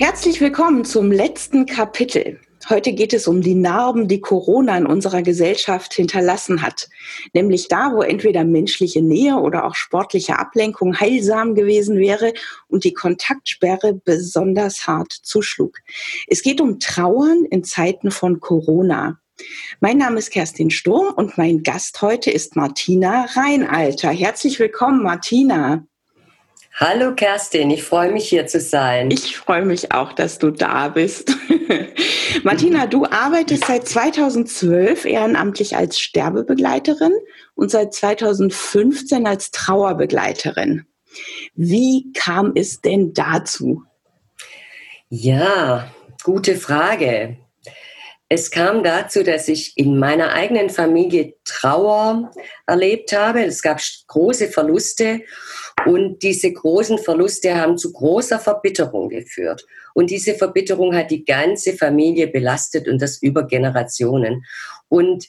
Herzlich willkommen zum letzten Kapitel. Heute geht es um die Narben, die Corona in unserer Gesellschaft hinterlassen hat. Nämlich da, wo entweder menschliche Nähe oder auch sportliche Ablenkung heilsam gewesen wäre und die Kontaktsperre besonders hart zuschlug. Es geht um Trauern in Zeiten von Corona. Mein Name ist Kerstin Sturm und mein Gast heute ist Martina Reinalter. Herzlich willkommen, Martina. Hallo Kerstin, ich freue mich hier zu sein. Ich freue mich auch, dass du da bist. Martina, du arbeitest seit 2012 ehrenamtlich als Sterbebegleiterin und seit 2015 als Trauerbegleiterin. Wie kam es denn dazu? Ja, gute Frage. Es kam dazu, dass ich in meiner eigenen Familie Trauer erlebt habe. Es gab große Verluste und diese großen Verluste haben zu großer Verbitterung geführt. Und diese Verbitterung hat die ganze Familie belastet und das über Generationen. Und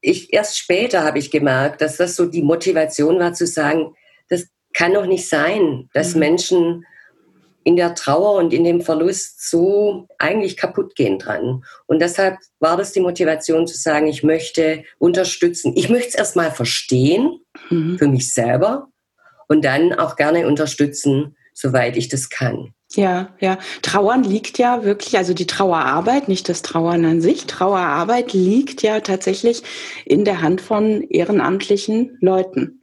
ich, erst später habe ich gemerkt, dass das so die Motivation war zu sagen, das kann doch nicht sein, dass mhm. Menschen in der Trauer und in dem Verlust so eigentlich kaputt gehen dran. Und deshalb war das die Motivation zu sagen, ich möchte unterstützen. Ich möchte es erstmal verstehen mhm. für mich selber und dann auch gerne unterstützen, soweit ich das kann. Ja, ja. Trauern liegt ja wirklich, also die Trauerarbeit, nicht das Trauern an sich, Trauerarbeit liegt ja tatsächlich in der Hand von ehrenamtlichen Leuten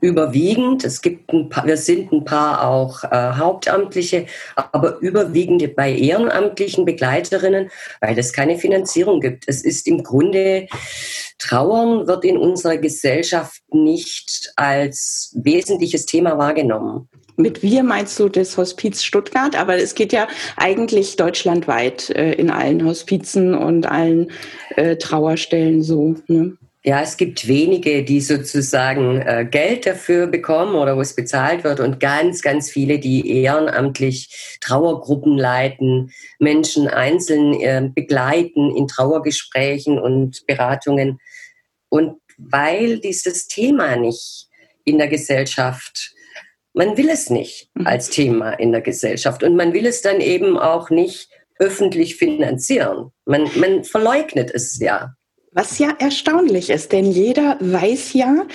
überwiegend. Es gibt ein paar, wir sind ein paar auch äh, Hauptamtliche, aber überwiegend bei ehrenamtlichen Begleiterinnen, weil es keine Finanzierung gibt. Es ist im Grunde, Trauern wird in unserer Gesellschaft nicht als wesentliches Thema wahrgenommen. Mit wir meinst du das Hospiz Stuttgart, aber es geht ja eigentlich deutschlandweit äh, in allen Hospizen und allen äh, Trauerstellen so. Ne? Ja, es gibt wenige, die sozusagen äh, Geld dafür bekommen oder wo es bezahlt wird und ganz, ganz viele, die ehrenamtlich Trauergruppen leiten, Menschen einzeln äh, begleiten in Trauergesprächen und Beratungen. Und weil dieses Thema nicht in der Gesellschaft, man will es nicht mhm. als Thema in der Gesellschaft und man will es dann eben auch nicht öffentlich finanzieren. Man, man verleugnet es ja. Was ja erstaunlich ist, denn jeder weiß ja,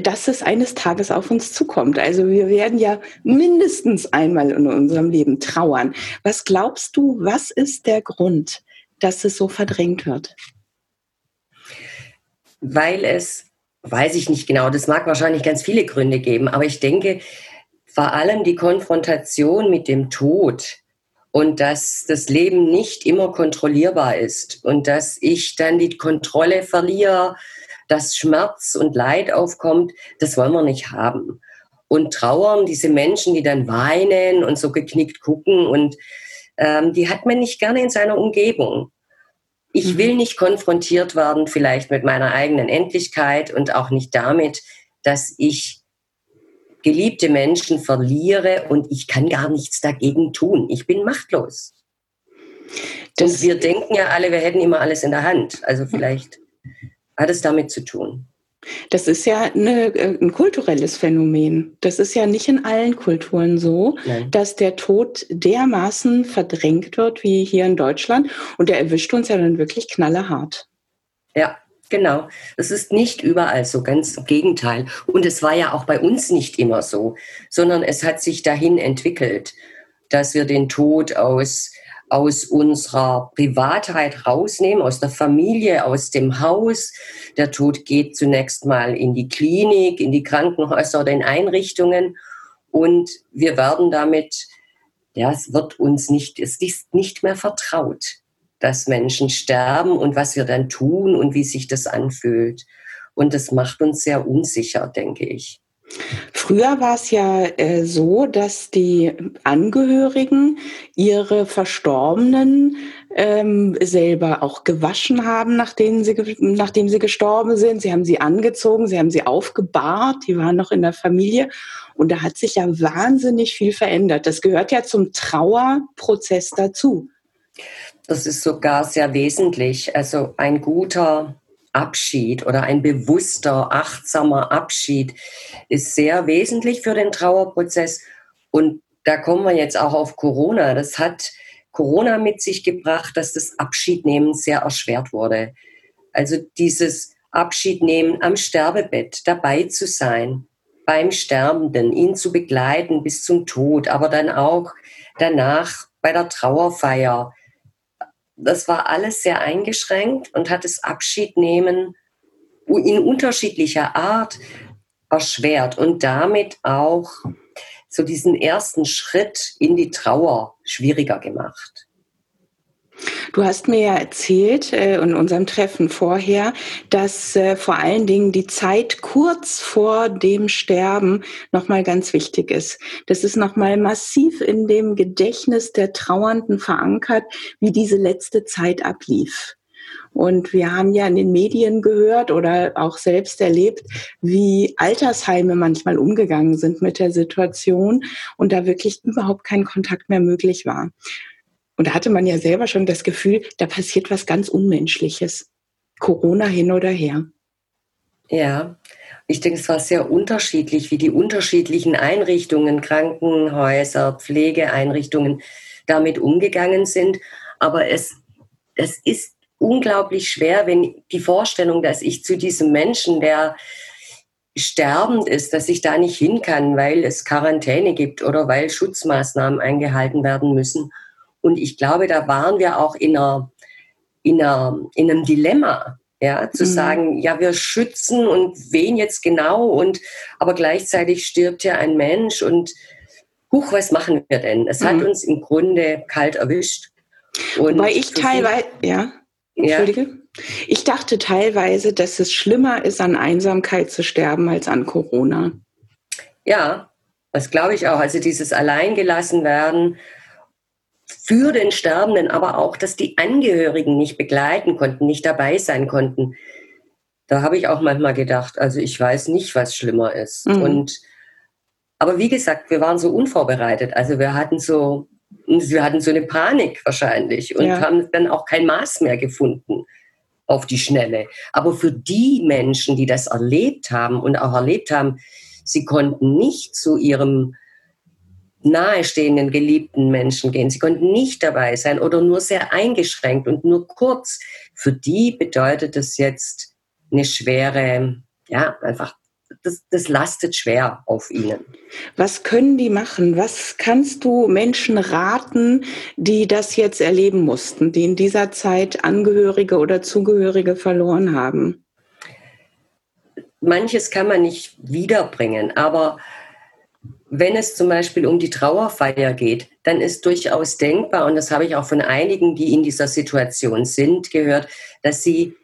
dass es eines Tages auf uns zukommt. Also wir werden ja mindestens einmal in unserem Leben trauern. Was glaubst du, was ist der Grund, dass es so verdrängt wird? Weil es, weiß ich nicht genau, das mag wahrscheinlich ganz viele Gründe geben, aber ich denke, vor allem die Konfrontation mit dem Tod und dass das Leben nicht immer kontrollierbar ist und dass ich dann die Kontrolle verliere, dass Schmerz und Leid aufkommt, das wollen wir nicht haben. Und trauern, diese Menschen, die dann weinen und so geknickt gucken und ähm, die hat man nicht gerne in seiner Umgebung. Ich mhm. will nicht konfrontiert werden vielleicht mit meiner eigenen Endlichkeit und auch nicht damit, dass ich geliebte Menschen verliere und ich kann gar nichts dagegen tun. Ich bin machtlos. Das und wir denken ja alle, wir hätten immer alles in der Hand. Also vielleicht hat es damit zu tun. Das ist ja eine, äh, ein kulturelles Phänomen. Das ist ja nicht in allen Kulturen so, Nein. dass der Tod dermaßen verdrängt wird wie hier in Deutschland. Und der erwischt uns ja dann wirklich knallerhart. Ja, Genau, es ist nicht überall so, ganz im Gegenteil. Und es war ja auch bei uns nicht immer so, sondern es hat sich dahin entwickelt, dass wir den Tod aus, aus unserer Privatheit rausnehmen, aus der Familie, aus dem Haus. Der Tod geht zunächst mal in die Klinik, in die Krankenhäuser oder in Einrichtungen und wir werden damit, ja, es wird uns nicht, es ist nicht mehr vertraut dass Menschen sterben und was wir dann tun und wie sich das anfühlt. Und das macht uns sehr unsicher, denke ich. Früher war es ja äh, so, dass die Angehörigen ihre Verstorbenen ähm, selber auch gewaschen haben, nachdem sie, nachdem sie gestorben sind. Sie haben sie angezogen, sie haben sie aufgebahrt, die waren noch in der Familie. Und da hat sich ja wahnsinnig viel verändert. Das gehört ja zum Trauerprozess dazu. Das ist sogar sehr wesentlich. Also ein guter Abschied oder ein bewusster, achtsamer Abschied ist sehr wesentlich für den Trauerprozess. Und da kommen wir jetzt auch auf Corona. Das hat Corona mit sich gebracht, dass das Abschiednehmen sehr erschwert wurde. Also dieses Abschiednehmen am Sterbebett, dabei zu sein, beim Sterbenden, ihn zu begleiten bis zum Tod, aber dann auch danach bei der Trauerfeier. Das war alles sehr eingeschränkt und hat das Abschiednehmen in unterschiedlicher Art erschwert und damit auch so diesen ersten Schritt in die Trauer schwieriger gemacht. Du hast mir ja erzählt äh, in unserem Treffen vorher, dass äh, vor allen Dingen die Zeit kurz vor dem Sterben nochmal ganz wichtig ist. Das ist nochmal massiv in dem Gedächtnis der Trauernden verankert, wie diese letzte Zeit ablief. Und wir haben ja in den Medien gehört oder auch selbst erlebt, wie Altersheime manchmal umgegangen sind mit der Situation und da wirklich überhaupt kein Kontakt mehr möglich war. Und da hatte man ja selber schon das Gefühl, da passiert was ganz Unmenschliches. Corona hin oder her. Ja, ich denke, es war sehr unterschiedlich, wie die unterschiedlichen Einrichtungen, Krankenhäuser, Pflegeeinrichtungen damit umgegangen sind. Aber es, es ist unglaublich schwer, wenn die Vorstellung, dass ich zu diesem Menschen, der sterbend ist, dass ich da nicht hin kann, weil es Quarantäne gibt oder weil Schutzmaßnahmen eingehalten werden müssen. Und ich glaube, da waren wir auch in, einer, in, einer, in einem Dilemma, ja, zu mhm. sagen, ja, wir schützen und wen jetzt genau und aber gleichzeitig stirbt ja ein Mensch und huch, was machen wir denn? Es mhm. hat uns im Grunde kalt erwischt. Und Weil ich teilweise, ja, entschuldige. Ja. Ich dachte teilweise, dass es schlimmer ist, an Einsamkeit zu sterben als an Corona. Ja, das glaube ich auch. Also dieses Alleingelassen werden für den Sterbenden, aber auch, dass die Angehörigen nicht begleiten konnten, nicht dabei sein konnten. Da habe ich auch manchmal gedacht, also ich weiß nicht, was schlimmer ist. Mhm. Und aber wie gesagt, wir waren so unvorbereitet. Also wir hatten so, wir hatten so eine Panik wahrscheinlich und ja. haben dann auch kein Maß mehr gefunden auf die Schnelle. Aber für die Menschen, die das erlebt haben und auch erlebt haben, sie konnten nicht zu ihrem nahestehenden geliebten Menschen gehen. Sie konnten nicht dabei sein oder nur sehr eingeschränkt und nur kurz. Für die bedeutet das jetzt eine schwere, ja, einfach, das, das lastet schwer auf ihnen. Was können die machen? Was kannst du Menschen raten, die das jetzt erleben mussten, die in dieser Zeit Angehörige oder Zugehörige verloren haben? Manches kann man nicht wiederbringen, aber wenn es zum Beispiel um die Trauerfeier geht, dann ist durchaus denkbar, und das habe ich auch von einigen, die in dieser Situation sind, gehört, dass sie,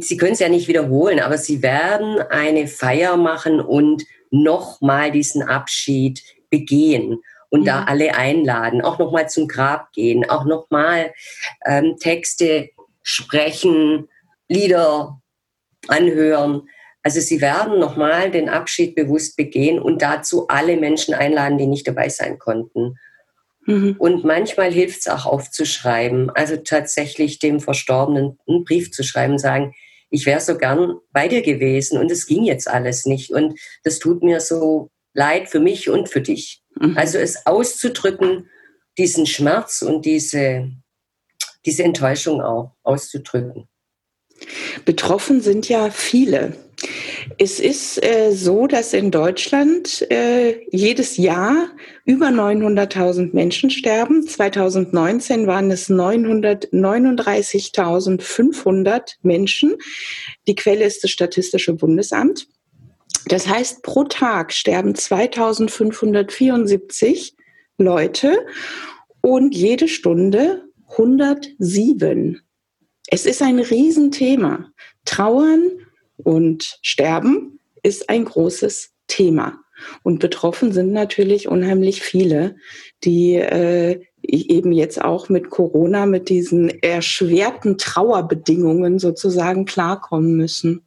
sie können es ja nicht wiederholen, aber sie werden eine Feier machen und nochmal diesen Abschied begehen und mhm. da alle einladen, auch nochmal zum Grab gehen, auch nochmal ähm, Texte sprechen, Lieder anhören. Also sie werden nochmal den Abschied bewusst begehen und dazu alle Menschen einladen, die nicht dabei sein konnten. Mhm. Und manchmal hilft es auch aufzuschreiben, also tatsächlich dem Verstorbenen einen Brief zu schreiben, sagen, ich wäre so gern bei dir gewesen und es ging jetzt alles nicht und das tut mir so leid für mich und für dich. Mhm. Also es auszudrücken, diesen Schmerz und diese, diese Enttäuschung auch auszudrücken. Betroffen sind ja viele. Es ist äh, so, dass in Deutschland äh, jedes Jahr über 900.000 Menschen sterben. 2019 waren es 939.500 Menschen. Die Quelle ist das Statistische Bundesamt. Das heißt, pro Tag sterben 2574 Leute und jede Stunde 107. Es ist ein Riesenthema. Trauern und Sterben ist ein großes Thema. Und betroffen sind natürlich unheimlich viele, die äh, eben jetzt auch mit Corona, mit diesen erschwerten Trauerbedingungen sozusagen klarkommen müssen.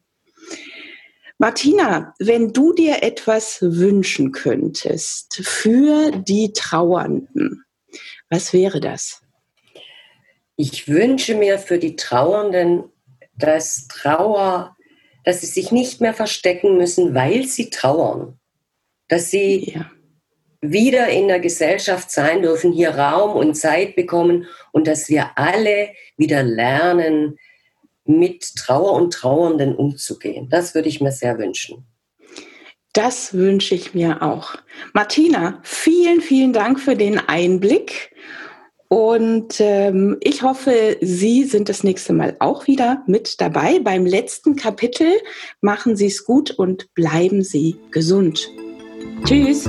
Martina, wenn du dir etwas wünschen könntest für die Trauernden, was wäre das? Ich wünsche mir für die Trauernden, dass Trauer dass sie sich nicht mehr verstecken müssen, weil sie trauern. Dass sie, ja. wieder in der Gesellschaft sein dürfen, hier Raum und Zeit bekommen und dass wir alle wieder lernen, mit Trauer und Trauernden umzugehen. Das würde ich mir sehr wünschen. Das wünsche ich mir auch. Martina, vielen, vielen Dank für den Einblick. Und ähm, ich hoffe, Sie sind das nächste Mal auch wieder mit dabei. Beim letzten Kapitel machen Sie es gut und bleiben Sie gesund. Tschüss.